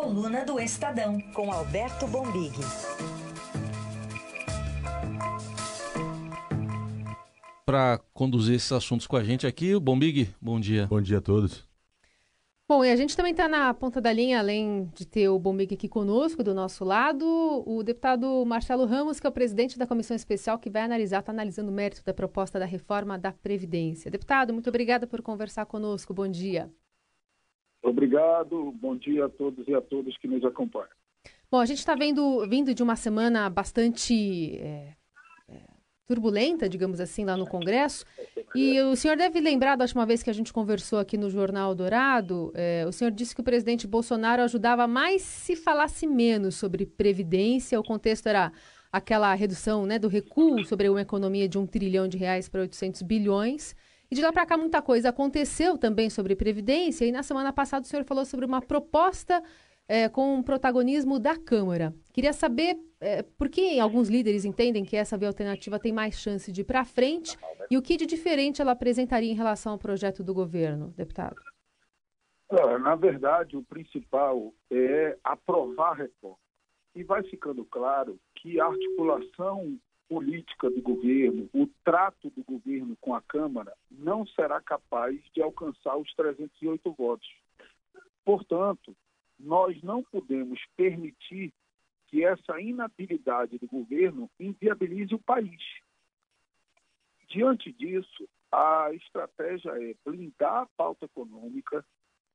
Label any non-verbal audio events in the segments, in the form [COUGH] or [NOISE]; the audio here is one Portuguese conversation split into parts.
Coluna do Estadão, com Alberto Bombig. Para conduzir esses assuntos com a gente aqui, o Bombig, bom dia. Bom dia a todos. Bom, e a gente também está na ponta da linha, além de ter o Bombig aqui conosco, do nosso lado, o deputado Marcelo Ramos, que é o presidente da comissão especial que vai analisar, está analisando o mérito da proposta da reforma da Previdência. Deputado, muito obrigada por conversar conosco. Bom dia. Obrigado, bom dia a todos e a todas que nos acompanham. Bom, a gente está vindo de uma semana bastante é, é, turbulenta, digamos assim, lá no Congresso. E o senhor deve lembrar da última vez que a gente conversou aqui no Jornal Dourado, é, o senhor disse que o presidente Bolsonaro ajudava mais se falasse menos sobre previdência. O contexto era aquela redução né, do recuo sobre uma economia de um trilhão de reais para 800 bilhões. E de lá para cá muita coisa aconteceu também sobre previdência. E na semana passada o senhor falou sobre uma proposta é, com protagonismo da Câmara. Queria saber é, por que alguns líderes entendem que essa via alternativa tem mais chance de ir para frente e o que de diferente ela apresentaria em relação ao projeto do governo, deputado. Na verdade, o principal é aprovar a reforma. E vai ficando claro que a articulação política do governo, o trato do governo com a Câmara, não será capaz de alcançar os 308 votos. Portanto, nós não podemos permitir que essa inabilidade do governo inviabilize o país. Diante disso, a estratégia é blindar a pauta econômica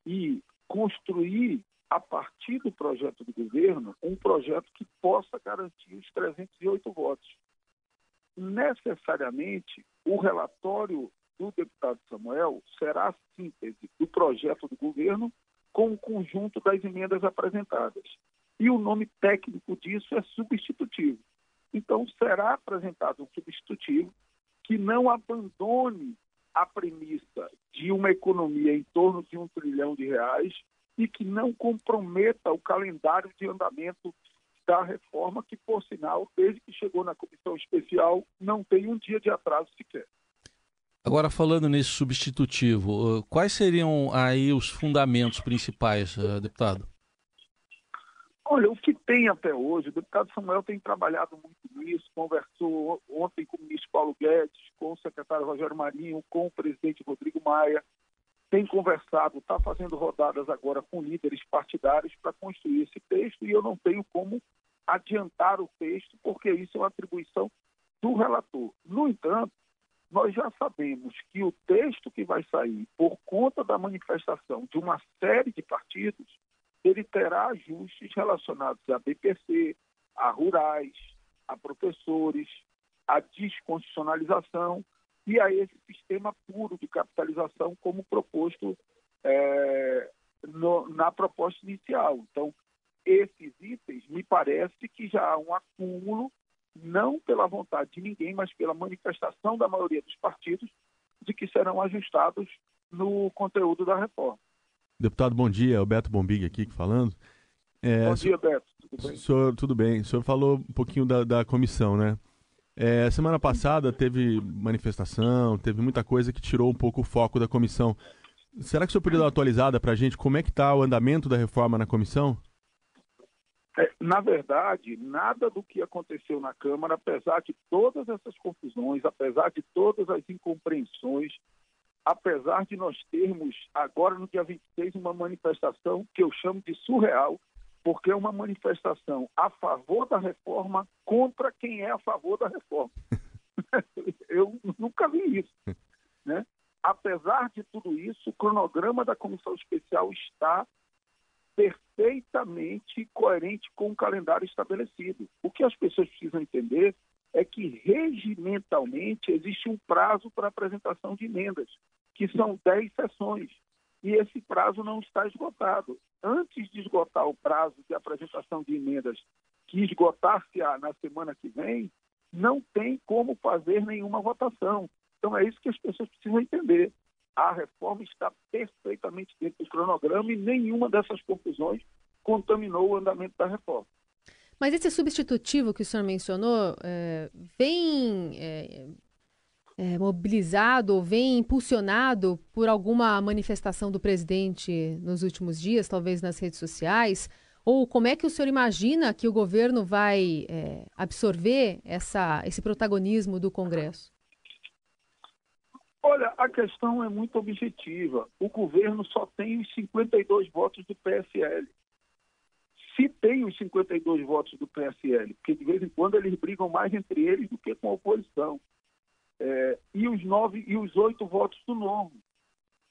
e construir, a partir do projeto do governo, um projeto que possa garantir os 308 votos necessariamente o relatório do deputado Samuel será a síntese do projeto do governo com o conjunto das emendas apresentadas. E o nome técnico disso é substitutivo. Então, será apresentado um substitutivo que não abandone a premissa de uma economia em torno de um trilhão de reais e que não comprometa o calendário de andamento da reforma, que, por sinal, desde que chegou na comissão especial, não tem um dia de atraso sequer. Agora, falando nesse substitutivo, uh, quais seriam aí os fundamentos principais, uh, deputado? Olha, o que tem até hoje, o deputado Samuel tem trabalhado muito nisso, conversou ontem com o ministro Paulo Guedes, com o secretário Rogério Marinho, com o presidente Rodrigo Maia, tem conversado, está fazendo rodadas agora com líderes partidários para construir esse texto e eu não tenho como adiantar o texto, porque isso é uma atribuição do relator. No entanto, nós já sabemos que o texto que vai sair, por conta da manifestação de uma série de partidos, ele terá ajustes relacionados a BPC, a rurais, a professores, a desconstitucionalização e a esse sistema puro de capitalização como proposto é, no, na proposta inicial. Então, esses itens, me parece que já há um acúmulo, não pela vontade de ninguém, mas pela manifestação da maioria dos partidos, de que serão ajustados no conteúdo da reforma. Deputado, bom dia. Alberto Bombig aqui falando. É, bom dia, Beto. Tudo bem? Senhor, tudo bem. O senhor falou um pouquinho da, da comissão, né? É, semana passada teve manifestação, teve muita coisa que tirou um pouco o foco da comissão. Será que o senhor poderia dar atualizada para a gente como é que está o andamento da reforma na comissão? É, na verdade, nada do que aconteceu na Câmara, apesar de todas essas confusões, apesar de todas as incompreensões, apesar de nós termos agora no dia 26 uma manifestação que eu chamo de surreal, porque é uma manifestação a favor da reforma contra quem é a favor da reforma. [LAUGHS] Eu nunca vi isso. Né? Apesar de tudo isso, o cronograma da comissão especial está perfeitamente coerente com o calendário estabelecido. O que as pessoas precisam entender é que regimentalmente existe um prazo para apresentação de emendas, que são 10 sessões e esse prazo não está esgotado. Antes de esgotar o prazo de apresentação de emendas, que esgotar-se-á na semana que vem, não tem como fazer nenhuma votação. Então é isso que as pessoas precisam entender. A reforma está perfeitamente dentro do cronograma e nenhuma dessas confusões contaminou o andamento da reforma. Mas esse substitutivo que o senhor mencionou é, vem é, é, mobilizado ou vem impulsionado por alguma manifestação do presidente nos últimos dias, talvez nas redes sociais, Ou como é que o senhor imagina que o governo vai é, absorver essa, esse protagonismo do Congresso? Olha, a questão é muito objetiva. O governo só tem os 52 votos do PSL. Se tem os 52 votos do PSL, porque de vez em quando eles brigam mais entre eles do que com a oposição, é, e os nove e os oito votos do Novo.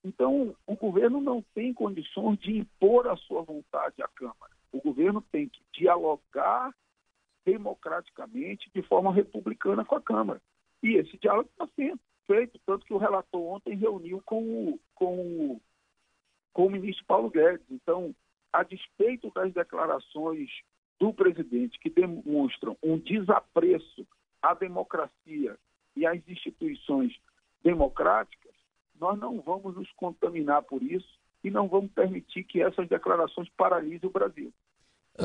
Então, o governo não tem condições de impor a sua vontade à Câmara. O governo tem que dialogar democraticamente, de forma republicana com a Câmara. E esse diálogo está sendo feito, tanto que o relator ontem reuniu com o, com o, com o ministro Paulo Guedes. Então, a despeito das declarações do presidente que demonstram um desapreço à democracia e às instituições democráticas, nós não vamos nos contaminar por isso e não vamos permitir que essas declarações paralisem o Brasil.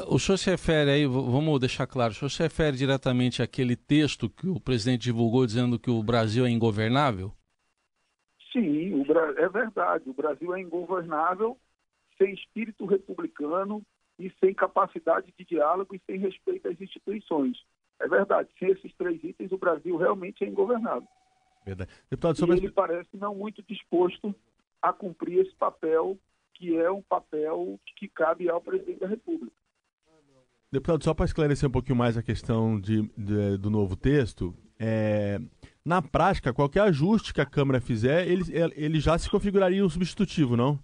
O senhor se refere aí, vamos deixar claro, o senhor se refere diretamente àquele texto que o presidente divulgou dizendo que o Brasil é ingovernável? Sim, é verdade. O Brasil é ingovernável sem espírito republicano e sem capacidade de diálogo e sem respeito às instituições. É verdade, sem esses três itens, o Brasil realmente é ingovernável. Verdade. Deputado, sobre... E ele parece não muito disposto a cumprir esse papel, que é um papel que cabe ao presidente da República. Deputado, só para esclarecer um pouquinho mais a questão de, de do novo texto, é, na prática, qualquer ajuste que a Câmara fizer, ele, ele já se configuraria um substitutivo, não?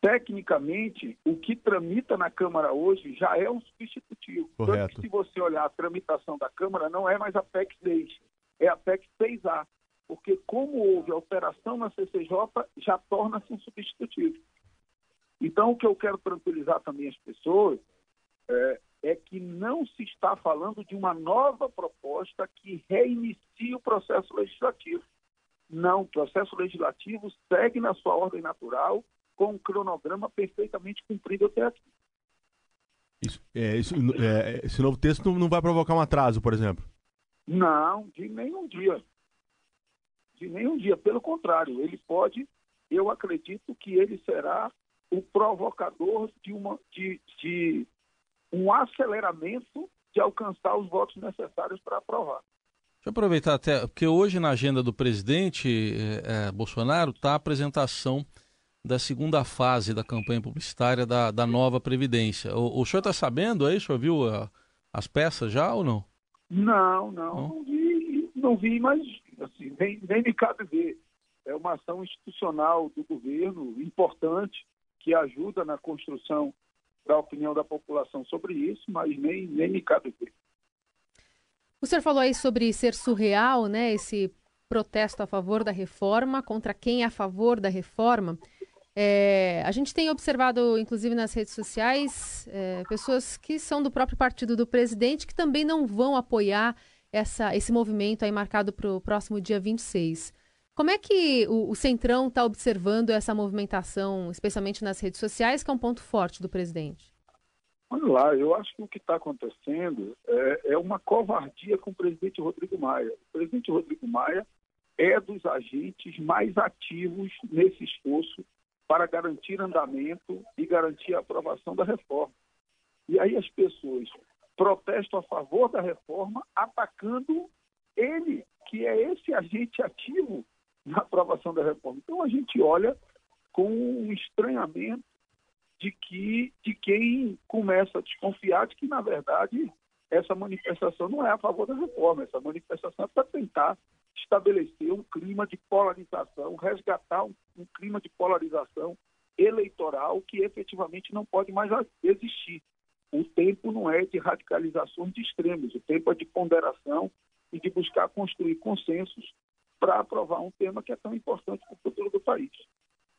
Tecnicamente, o que tramita na Câmara hoje já é um substitutivo. Correto. Tanto que se você olhar a tramitação da Câmara, não é mais a PEC 6, é a PEC 6A. Porque como houve alteração na CCJ, já torna-se um substitutivo. Então, o que eu quero tranquilizar também as pessoas é, é que não se está falando de uma nova proposta que reinicie o processo legislativo. Não, o processo legislativo segue na sua ordem natural, com um cronograma perfeitamente cumprido até aqui. Isso, é, isso, é, esse novo texto não vai provocar um atraso, por exemplo? Não, de nenhum dia. De nenhum dia. Pelo contrário, ele pode, eu acredito que ele será o provocador de, uma, de, de um aceleramento de alcançar os votos necessários para aprovar. Deixa eu aproveitar até, porque hoje na agenda do presidente é, é, Bolsonaro está a apresentação da segunda fase da campanha publicitária da, da nova Previdência. O, o senhor está sabendo aí? O senhor viu a, ah, as peças já ou não? Não, não, não, não vi, não vi, mas assim, nem, nem me cabe ver. É uma ação institucional do governo importante que ajuda na construção da opinião da população sobre isso, mas nem, nem me cabe ver. O senhor falou aí sobre ser surreal, né? Esse protesto a favor da reforma contra quem é a favor da reforma. É, a gente tem observado, inclusive nas redes sociais, é, pessoas que são do próprio partido do presidente que também não vão apoiar essa, esse movimento aí marcado para o próximo dia 26. Como é que o, o Centrão está observando essa movimentação, especialmente nas redes sociais, que é um ponto forte do presidente? Olha lá, eu acho que o que está acontecendo é, é, uma covardia com o presidente Rodrigo Maia. O presidente Rodrigo Maia é dos agentes mais ativos nesse esforço para garantir andamento e garantir a aprovação da reforma. E aí as pessoas protestam a favor da reforma, atacando ele, que é esse agente ativo na aprovação da reforma. Então a gente olha com um estranhamento de que de quem começa a desconfiar de que na verdade essa manifestação não é a favor da reforma, essa manifestação é para tentar estabelecer um clima de polarização, resgatar um, um clima de polarização eleitoral que efetivamente não pode mais existir. O tempo não é de radicalizações de extremos, o tempo é de ponderação e de buscar construir consensos para aprovar um tema que é tão importante para o futuro do país.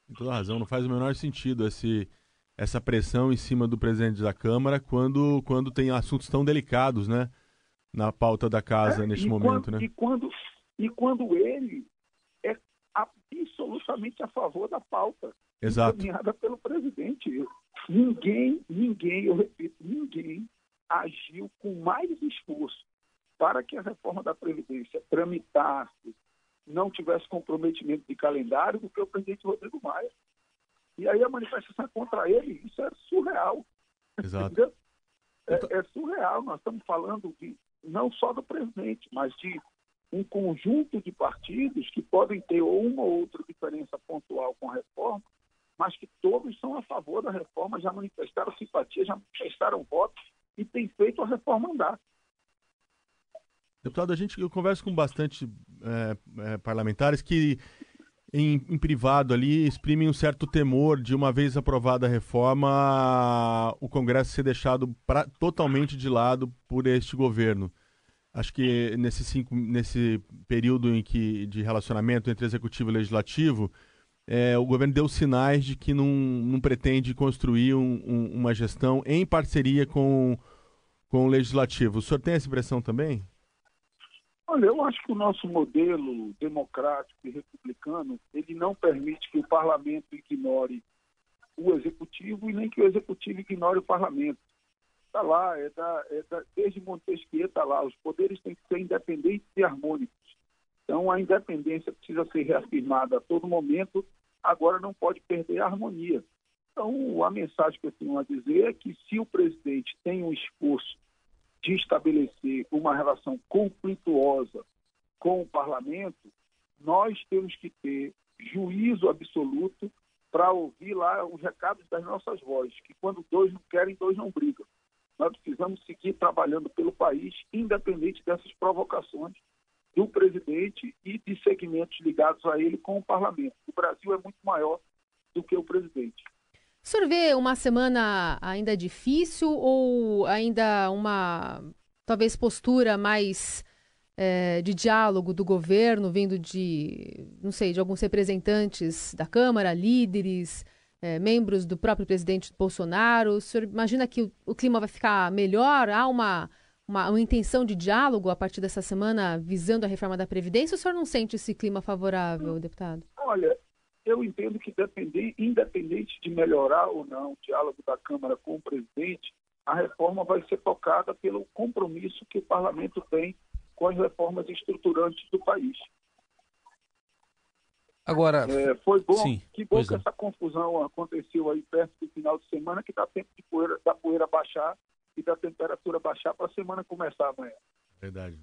Com toda razão, não faz o menor sentido esse, essa pressão em cima do presidente da Câmara quando, quando tem assuntos tão delicados, né? Na pauta da casa é, neste momento, quando, né? E quando, e quando ele é absolutamente a favor da pauta Exato. encaminhada pelo presidente. Ninguém, ninguém, eu repito, ninguém agiu com mais esforço para que a reforma da Previdência tramitasse, não tivesse comprometimento de calendário do que o presidente Rodrigo Maia. E aí a manifestação contra ele, isso é surreal. Exato. É, é, surreal. Nós estamos falando de, não só do presidente, mas de um conjunto de partidos que podem ter uma ou outra diferença pontual com a reforma, mas que todos são a favor da reforma, já manifestaram simpatia, já manifestaram votos e têm feito a reforma andar. Deputado, a gente eu converso com bastante é, é, parlamentares que em, em, privado ali exprimem um certo temor de uma vez aprovada a reforma o Congresso ser deixado pra, totalmente de lado por este governo. Acho que nesse, cinco, nesse período em que de relacionamento entre executivo e legislativo, é, o governo deu sinais de que não, não pretende construir um, um, uma gestão em parceria com, com o legislativo. O senhor tem essa impressão também? Olha, eu acho que o nosso modelo democrático e republicano, ele não permite que o parlamento ignore o executivo e nem que o executivo ignore o parlamento. Está lá, é da, é da, desde Montesquieu está lá, os poderes têm que ser independentes e harmônicos. Então, a independência precisa ser reafirmada a todo momento, agora não pode perder a harmonia. Então, a mensagem que eu tenho a dizer é que se o presidente tem um esforço de estabelecer uma relação conflituosa com o parlamento, nós temos que ter juízo absoluto para ouvir lá os recados das nossas vozes, que quando dois não querem, dois não brigam. Nós precisamos seguir trabalhando pelo país, independente dessas provocações do presidente e de segmentos ligados a ele com o parlamento. O Brasil é muito maior do que o presidente. Senhor vê uma semana ainda difícil ou ainda uma, talvez, postura mais é, de diálogo do governo, vindo de, não sei, de alguns representantes da Câmara, líderes, é, membros do próprio presidente Bolsonaro. O senhor imagina que o, o clima vai ficar melhor? Há uma, uma, uma, intenção de diálogo a partir dessa semana visando a reforma da Previdência? Ou o senhor não sente esse clima favorável, deputado? Olha, eu entendo que independente de melhorar ou não o diálogo da Câmara com o presidente, a reforma vai ser tocada pelo compromisso que o parlamento tem com as reformas estruturantes do país. Agora, é, foi bom, sim, que bom que é. essa confusão aconteceu aí perto do final de semana, que dá tempo de poeira, da poeira baixar e da temperatura baixar para a semana começar amanhã. Verdade.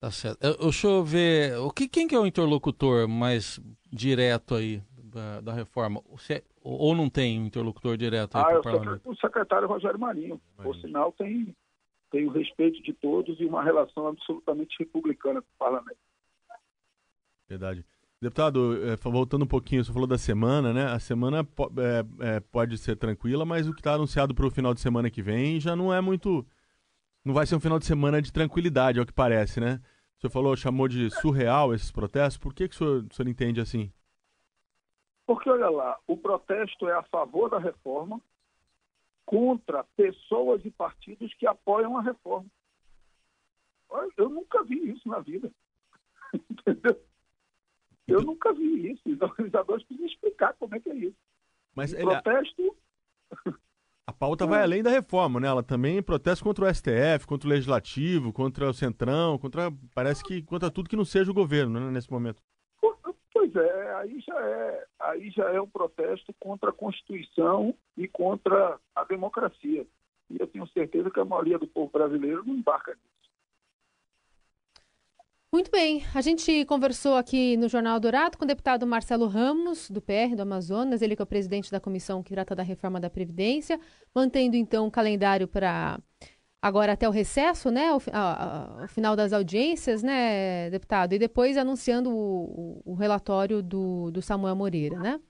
Tá certo. Eu, deixa eu ver, o que, quem que é o interlocutor mais direto aí da, da reforma? Ou não tem um interlocutor direto aí ah, para o parlamento? O secretário Rogério Marinho. Marinho. Por sinal, tem, tem o respeito de todos e uma relação absolutamente republicana com o parlamento. Verdade. Deputado, é, voltando um pouquinho, você falou da semana, né? A semana é, é, pode ser tranquila, mas o que está anunciado para o final de semana que vem já não é muito. Não vai ser um final de semana de tranquilidade, é o que parece, né? O senhor falou, chamou de surreal esses protestos. Por que, que o, senhor, o senhor entende assim? Porque, olha lá, o protesto é a favor da reforma contra pessoas e partidos que apoiam a reforma. Eu nunca vi isso na vida. [LAUGHS] Entendeu? Eu nunca vi isso. Os organizadores precisam explicar como é que é isso. Mas o ele... protesto. A pauta vai além da reforma, né? Ela também protesta contra o STF, contra o Legislativo, contra o Centrão, contra. Parece que contra tudo que não seja o governo, né, nesse momento. Pois é, aí já é, aí já é um protesto contra a Constituição e contra a democracia. E eu tenho certeza que a maioria do povo brasileiro não embarca nisso. Muito bem, a gente conversou aqui no Jornal Dourado com o deputado Marcelo Ramos, do PR do Amazonas, ele que é o presidente da comissão que trata da reforma da Previdência, mantendo então o calendário para agora até o recesso, né, o, a, a, final das audiências, né, deputado, e depois anunciando o, o, o relatório do, do Samuel Moreira, né?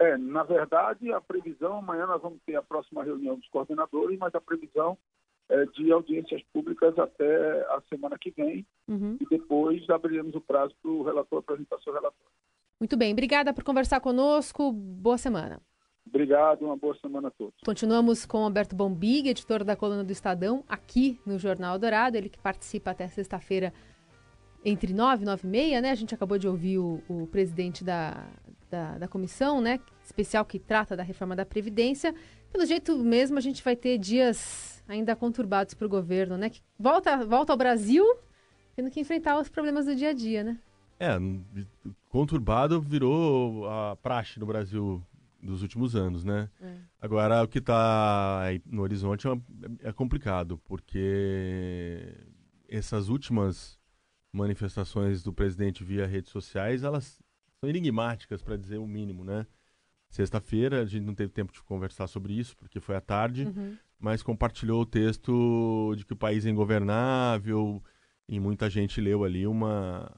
É, na verdade, a previsão, amanhã nós vamos ter a próxima reunião dos coordenadores, mas a previsão é, de audiências públicas até a semana que vem uhum. e depois abriremos o prazo para o relator apresentar seu relatório. Muito bem, obrigada por conversar conosco. Boa semana. Obrigado, uma boa semana a todos. Continuamos com Alberto Bombig, editor da coluna do Estadão, aqui no Jornal Dourado, ele que participa até sexta-feira entre nove e nove e meia, né? A gente acabou de ouvir o, o presidente da, da, da, comissão, né? Especial que trata da reforma da Previdência. Pelo jeito mesmo, a gente vai ter dias ainda conturbados para o governo, né? Que volta, volta ao Brasil tendo que enfrentar os problemas do dia a dia, né? É, conturbado virou a praxe no Brasil dos últimos anos, né? É. Agora, o que está no horizonte é, é, complicado, porque essas últimas manifestações do presidente via redes sociais, elas são enigmáticas, para dizer o mínimo, né? Sexta-feira, a gente não teve tempo de conversar sobre isso, porque foi à tarde, uhum. mas compartilhou o texto de que o país é ingovernável, e muita gente leu ali uma,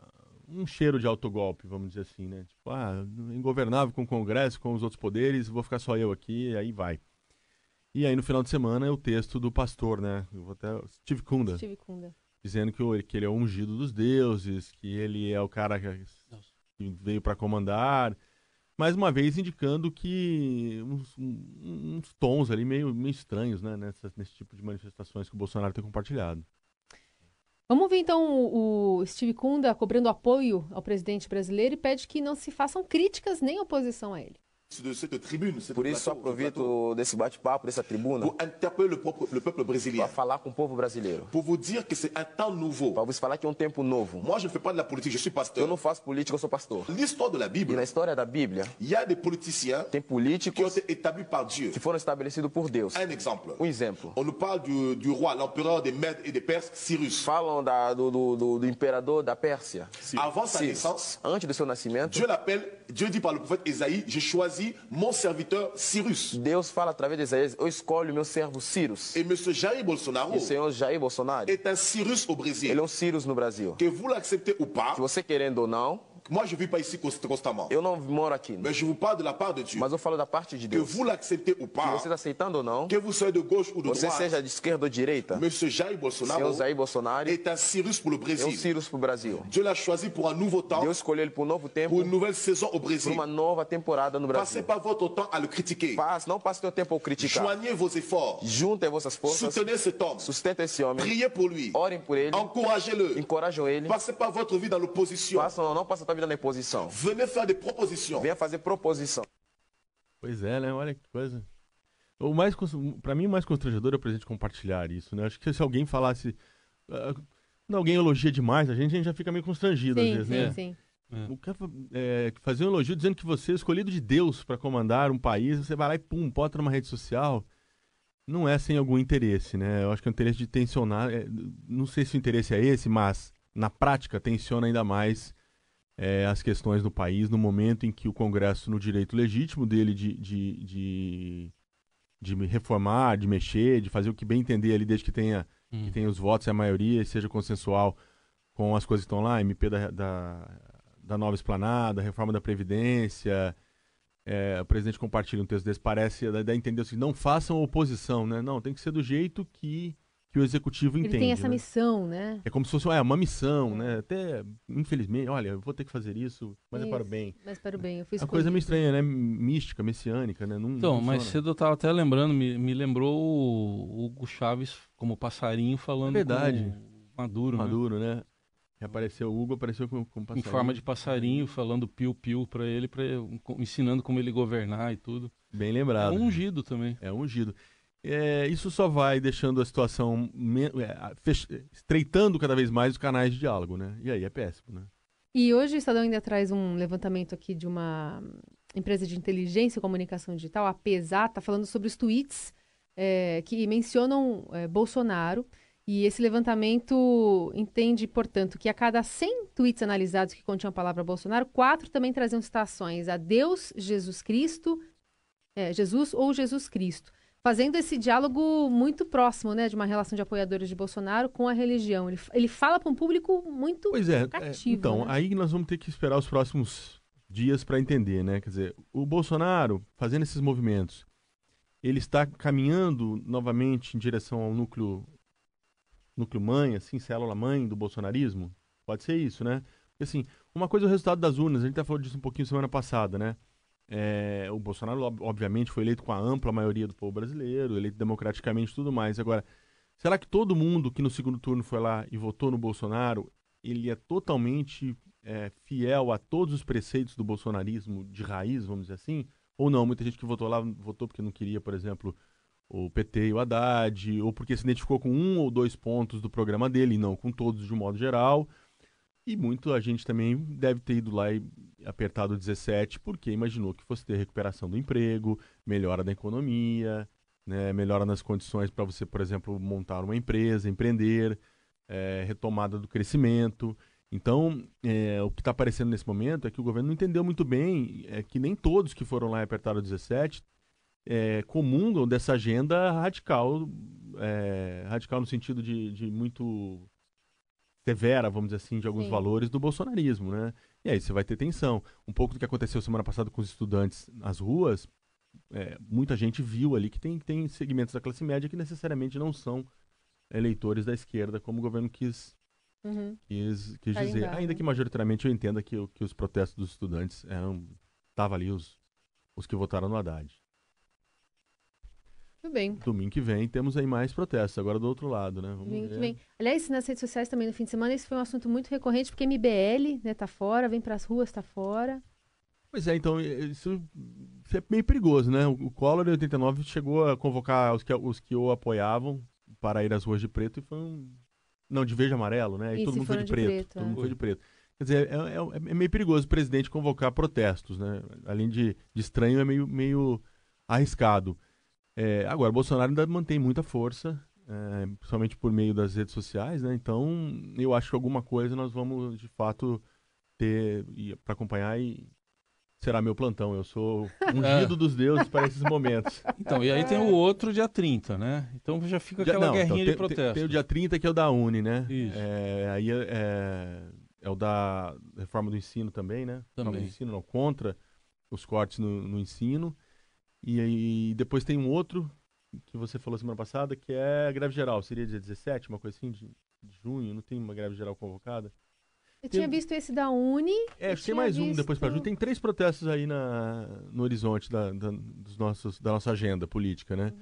um cheiro de autogolpe, vamos dizer assim, né? Tipo, ah, ingovernável com o Congresso, com os outros poderes, vou ficar só eu aqui, e aí vai. E aí no final de semana é o texto do pastor, né? Eu vou até Steve Kunda. Steve Kunda. Dizendo que, que ele é o ungido dos deuses, que ele é o cara que, que veio para comandar. Mais uma vez indicando que uns, uns, tons ali meio, meio estranhos, né? Nessa, nesse tipo de manifestações que o Bolsonaro tem compartilhado. Vamos ver então o Steve Kunda cobrando apoio ao presidente brasileiro e pede que não se façam críticas nem oposição a ele. Por isso aproveito desse bate-papo, dessa tribuna, para falar com o povo brasileiro. Para vos falar que é um tempo novo. Eu não faço política, eu sou pastor. E na história da Bíblia, tem políticos que foram estabelecidos por Deus. Um exemplo. Falam da, do, do, do, imperador da Pérsia. Antes do seu nascimento, Dieu dit par le prophète Isaïe, j'ai choisi mon serviteur Cyrus. Deus fala através de Isaías, eu escolho meu servo Cyrus. Et monsieur Jair Bolsonaro e o senhor Jair Bolsonaro est un Cyrus au Brésil. Ele é um Cyrus no Brasil. Que vous l'acceptez ou pas, que você querendo ou não, Moi, je vis pas ici constamment. Eu não moro aqui. Mais je vous parle de la part de Dieu. Mas eu falo da parte de Deus. Que vous l'acceptez ou pas. Que você está aceitando ou não. Que vous soyez de gauche ou de você droite. Você seja de esquerda ou direita. Monsieur Jair Bolsonaro. Jair Bolsonaro. Est un Cyrus pour le Brésil. É um Cyrus para o Brasil. Dieu l'a choisi pour un nouveau temps. Deus escolheu ele para um novo tempo. Pour une nouvelle saison au Brésil. Pour uma nova temporada no Brasil. Passez pas votre temps à le critiquer. Passe, não passe seu tempo a criticar. Joignez vos efforts. Juntem vossas forças. Soutenez cet homme. Sustenta esse homem. Priez pour lui. Orem por ele. Encouragez-le. Encorajam ele. Passez pas votre vie dans l'opposition. Passam, não passe a tua vida na oposição. Venez faire des proposição. Venha fazer proposição. Pois é, né? Olha que coisa. O mais para mim o mais constrangedor é o presidente compartilhar isso, né? Acho que se alguém falasse uh, quando alguém elogia demais a gente, a gente já fica meio constrangido sim, às vezes, sim, né? Sim. É. O cara é, fazer um elogio dizendo que você é escolhido de Deus para comandar um país, você vai lá e pum, bota numa rede social. Não é sem algum interesse, né? Eu acho que é um interesse de tensionar. É, não sei se o interesse é esse, mas na prática tensiona ainda mais é, as questões do país no momento em que o Congresso, no direito legítimo dele de, de, de, de reformar, de mexer, de fazer o que bem entender ali, desde que tenha, hum. que tenha os votos e a maioria, e seja consensual com as coisas que estão lá, MP da, da, da nova esplanada, reforma da Previdência. É, o presidente compartilha um texto desse, parece dar a entender assim, não façam oposição, né? Não, tem que ser do jeito que que o executivo entende. Ele tem essa né? missão, né? É como se fosse é, uma missão, né? Até, infelizmente, olha, eu vou ter que fazer isso, mas isso, é para o bem. Mas para o bem, eu fiz Uma coisa meio estranha, né? Mística, messiânica, né? Não, então, não mas cedo eu estava até lembrando, me, me lembrou o Hugo Chaves como passarinho falando é verdade. com Maduro, Maduro, né? né? Apareceu o Hugo, apareceu com, com passarinho. Em forma de passarinho, falando piu-piu para ele, pra, ensinando como ele governar e tudo. Bem lembrado. É ungido também. É ungido é, isso só vai deixando a situação é, estreitando cada vez mais os canais de diálogo, né? E aí é péssimo, né? E hoje o Estadão ainda traz um levantamento aqui de uma empresa de inteligência e comunicação digital, a PESA, está falando sobre os tweets é, que mencionam é, Bolsonaro. E esse levantamento entende, portanto, que a cada 100 tweets analisados que continham a palavra Bolsonaro, quatro também traziam citações a Deus, Jesus Cristo, é, Jesus ou Jesus Cristo fazendo esse diálogo muito próximo, né, de uma relação de apoiadores de Bolsonaro com a religião. Ele, ele fala para um público muito pois é, cativo. É, então, né? aí nós vamos ter que esperar os próximos dias para entender, né? Quer dizer, o Bolsonaro fazendo esses movimentos, ele está caminhando novamente em direção ao núcleo núcleo mãe, assim, célula mãe do bolsonarismo? Pode ser isso, né? Porque assim, uma coisa é o resultado das urnas, a gente até falou disso um pouquinho semana passada, né? É, o Bolsonaro, obviamente, foi eleito com a ampla maioria do povo brasileiro, eleito democraticamente e tudo mais. Agora, será que todo mundo que no segundo turno foi lá e votou no Bolsonaro, ele é totalmente é, fiel a todos os preceitos do bolsonarismo de raiz, vamos dizer assim? Ou não? Muita gente que votou lá votou porque não queria, por exemplo, o PT e o Haddad, ou porque se identificou com um ou dois pontos do programa dele, e não com todos de um modo geral. E muito a gente também deve ter ido lá e apertado 17 porque imaginou que fosse ter recuperação do emprego, melhora da economia, né, melhora nas condições para você, por exemplo, montar uma empresa, empreender, é, retomada do crescimento. Então, é, o que está aparecendo nesse momento é que o governo não entendeu muito bem é, que nem todos que foram lá e apertaram 17 é, comungam dessa agenda radical, é, radical no sentido de, de, muito severa, vamos dizer assim, de alguns Sim. valores do bolsonarismo, né? E aí você vai ter tensão. Um pouco do que aconteceu semana passada com os estudantes nas ruas, é, muita gente viu ali que tem, tem segmentos da classe média que necessariamente não são eleitores da esquerda, como o governo quis, uhum. quis, quis dizer. Ainda que majoritariamente eu entenda que, que os protestos dos estudantes eram. Estavam ali os, os que votaram no Haddad. Tudo bem. Domingo que vem temos aí mais protestos, agora do outro lado, né? Vamos Domingo ver. que vem. Aliás, nas redes sociais também no fim de semana, esse foi um assunto muito recorrente, porque MBL, né, tá fora, vem para as ruas, tá fora. Pois é, então, isso, isso, é meio perigoso, né? O Collor em 89 chegou a convocar os que, os que o apoiavam para ir às ruas de preto e foi um. Não, de verde e amarelo, né? E, e todo mundo foi de, de preto. preto todo é. mundo foi de preto. Quer dizer, é, é, é, meio perigoso o presidente convocar protestos, né? Além de, de estranho, é meio, meio arriscado. É, agora, Bolsonaro ainda mantém muita força, é, principalmente por meio das redes sociais, né? Então, eu acho que alguma coisa nós vamos, de fato, ter para acompanhar e será meu plantão. Eu sou [LAUGHS] ungido dos deuses para esses momentos. [LAUGHS] Então, e aí tem o outro dia 30, né? Então já fica aquela não, guerrinha então, tem, de protesto. Tem, tem, o dia 30 que é o da Uni, né? Isso. É, aí é, é, o da reforma do ensino também, né? Também. Não, do ensino não, contra os cortes no, no ensino. E aí depois tem um outro que você falou semana passada, que é a greve geral. Seria dia 17, uma coisa assim, de, de junho? Não tem uma greve geral convocada? Eu tem... tinha visto esse da Uni. É, tem mais visto... um depois para junho. Tem três protestos aí na, no horizonte da, da, dos nossos, da nossa agenda política, né?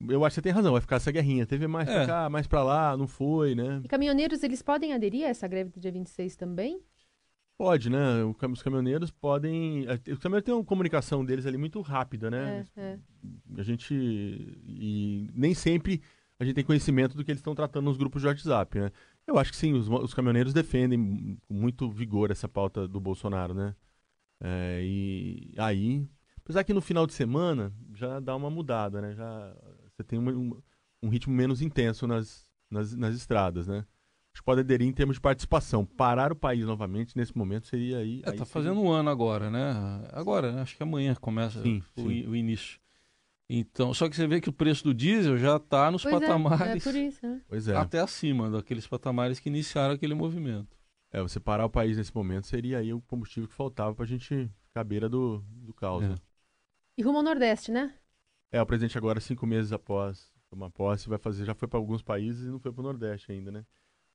Uhum. Eu acho que você tem razão, vai ficar essa guerrinha. Teve mais é. pra cá, mais pra lá, não foi, né? E caminhoneiros, eles podem aderir a essa greve do dia 26 também? Pode, né? Os caminhoneiros podem. Os caminhoneiros têm uma comunicação deles ali muito rápida, né? É, é. A gente. E nem sempre a gente tem conhecimento do que eles estão tratando nos grupos de WhatsApp, né? Eu acho que sim, os, os caminhoneiros defendem com muito vigor essa pauta do Bolsonaro, né? É, e aí, apesar que no final de semana já dá uma mudada, né? Já você tem um, um ritmo menos intenso nas, nas, nas estradas, né? Que pode aderir em termos de participação. Parar o país novamente nesse momento seria aí. É, aí tá fazendo um ano agora, né? Agora, né? acho que amanhã começa sim, o, sim. o, início. Então, só que você vê que o preço do diesel já está nos pois patamares. É, é por isso, né? Pois é. Até acima daqueles patamares que iniciaram aquele movimento. É, você parar o país nesse momento seria aí o combustível que faltava para a gente ficar à beira do, do caos. É. Né? E rumo ao Nordeste, né? É, o presidente agora, cinco meses após tomar posse, vai fazer, já foi para alguns países e não foi para o Nordeste ainda, né?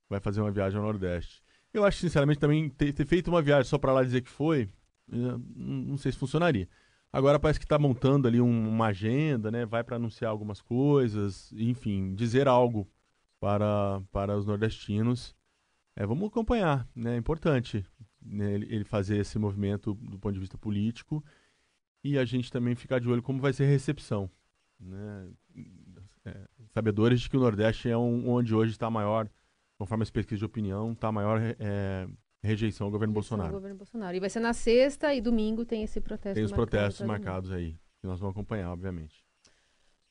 Vai fazer uma viagem ao Nordeste. Eu acho, sinceramente, também ter, ter feito uma viagem só para lá dizer que foi, não sei se funcionaria. Agora parece que está montando ali um, uma agenda, né? Vai para anunciar algumas coisas, enfim, dizer algo para, para os nordestinos. É, vamos acompanhar, né? É importante né? ele, ele fazer esse movimento do ponto de vista político e a gente também ficar de olho como vai ser a recepção. Né? É, sabedores de que o Nordeste é um, onde hoje está maior conforme as pesquisas de opinião, está a maior é, rejeição ao governo rejeição Bolsonaro. Ao governo Bolsonaro. E vai ser na sexta e domingo tem esse protesto. Tem os protestos marcados aí, que nós vamos acompanhar, obviamente.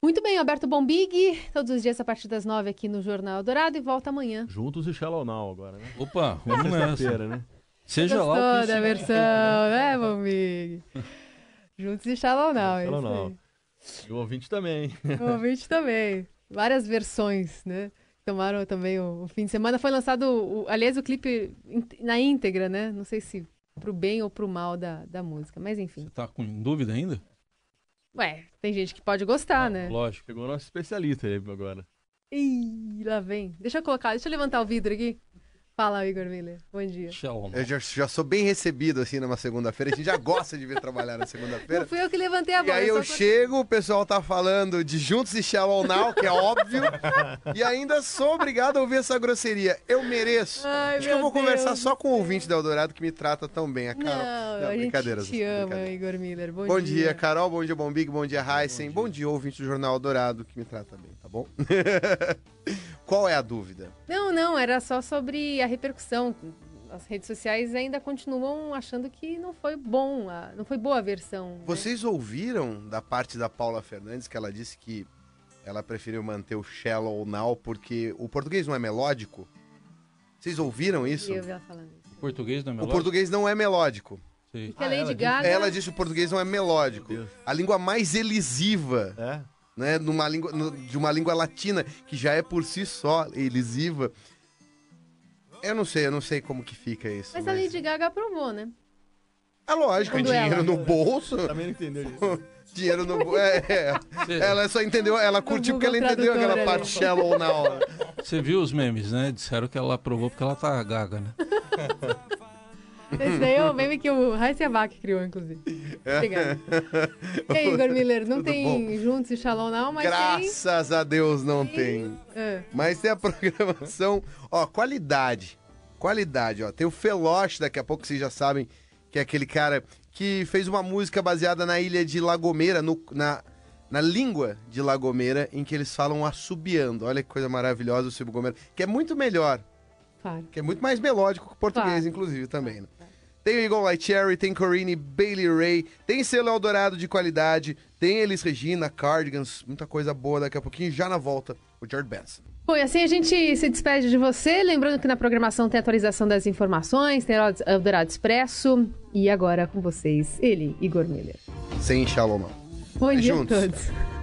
Muito bem, Alberto Bombig, todos os dias a partir das nove aqui no Jornal Dourado e volta amanhã. Juntos e Shallow Now agora, né? Opa, [LAUGHS] vamos nessa. né? Seja lá o que da versão, né, Bombig? [LAUGHS] Juntos e Shallow Now, Shallow Now. E o ouvinte também. O ouvinte também. Várias versões, né? Tomaram também o, o, fim de semana. Foi lançado, o, aliás, o clipe na íntegra, né? Não sei se pro bem ou pro mal da, da música, mas enfim. Você tá com dúvida ainda? Ué, tem gente que pode gostar, ah, né? Lógico, pegou o nosso especialista aí agora. Ih, lá vem. Deixa eu colocar, deixa eu levantar o vidro aqui. Fala, Igor Miller. Bom dia. Tchau. Eu já, já sou bem recebido, assim, numa segunda-feira. A gente já gosta de vir trabalhar na segunda-feira. Não fui eu que levantei a bola. E aí eu, eu chego, o pessoal tá falando de Juntos e Shallow Now, que é óbvio. e ainda sou obrigado a ouvir essa grosseria. Eu mereço. Ai, Acho que eu vou Deus conversar só com o ouvinte da Eldorado que me trata tão bem. A Carol. Não, Não a brincadeira, gente te ama, Igor Miller. Bom, bom dia. dia. Carol. Bom dia, Bom Big. Bom dia, Heisen. Bom, bom dia, ouvinte do Jornal Eldorado, que me trata bem, tá bom? [LAUGHS] Qual é a dúvida? Não, não, era só sobre a repercussão. as redes sociais ainda continuam achando que não foi bom, não foi boa a versão. Né? Vocês ouviram da parte da Paula Fernandes que ela disse que ela preferiu manter o Shallow Now porque o português não é melódico? Vocês ouviram isso? Eu vi ela falando isso. O português não é melódico? O português não é melódico. Sim. Porque ah, a Lady ela Gaga... Disse... Ela disse que o português não é melódico. A língua mais elisiva. É? Né, numa língua, de uma língua latina, que já é por si só elisiva. Eu não sei, eu não sei como que fica isso. Mas, mas... a Lady Gaga aprovou, né? É lógico, dinheiro ela. no [LAUGHS] bolso. Também não entendeu isso. [LAUGHS] dinheiro no bolso. É, é. Ela só entendeu, ela curtiu porque ela entendeu aquela ali. parte shallow na hora. Você viu os memes, né? Disseram que ela aprovou porque ela tá gaga, né? [LAUGHS] Esse daí é o meme que o Heisenbach criou, inclusive. Obrigado. [LAUGHS] E aí, Igor Miller, não Tudo tem bom? Juntos e Shalom não, mas Graças tem... a Deus não tem. tem. É. Mas tem a [LAUGHS] programação, ó, qualidade. Qualidade, ó. Tem o Feloche, daqui a pouco vocês já sabem, que é aquele cara que fez uma música baseada na ilha de Lagomera, no, na, na língua de Lagomera, em que eles falam assobiando. Olha que coisa maravilhosa o Silvio Gomera, que é muito melhor. Claro. Que é muito mais melódico que o português, claro. inclusive, também. Né? Tem o Eagle Light Cherry, tem Corinne, Bailey Ray, tem selo Eldorado de qualidade, tem Elis Regina, Cardigans, muita coisa boa daqui a pouquinho. Já na volta, o Jared Benson. Bom, e assim a gente se despede de você, lembrando que na programação tem atualização das informações, tem Eldorado Expresso e agora com vocês, ele, Igor Miller. Sem shalom. Bom dia juntos. a todos.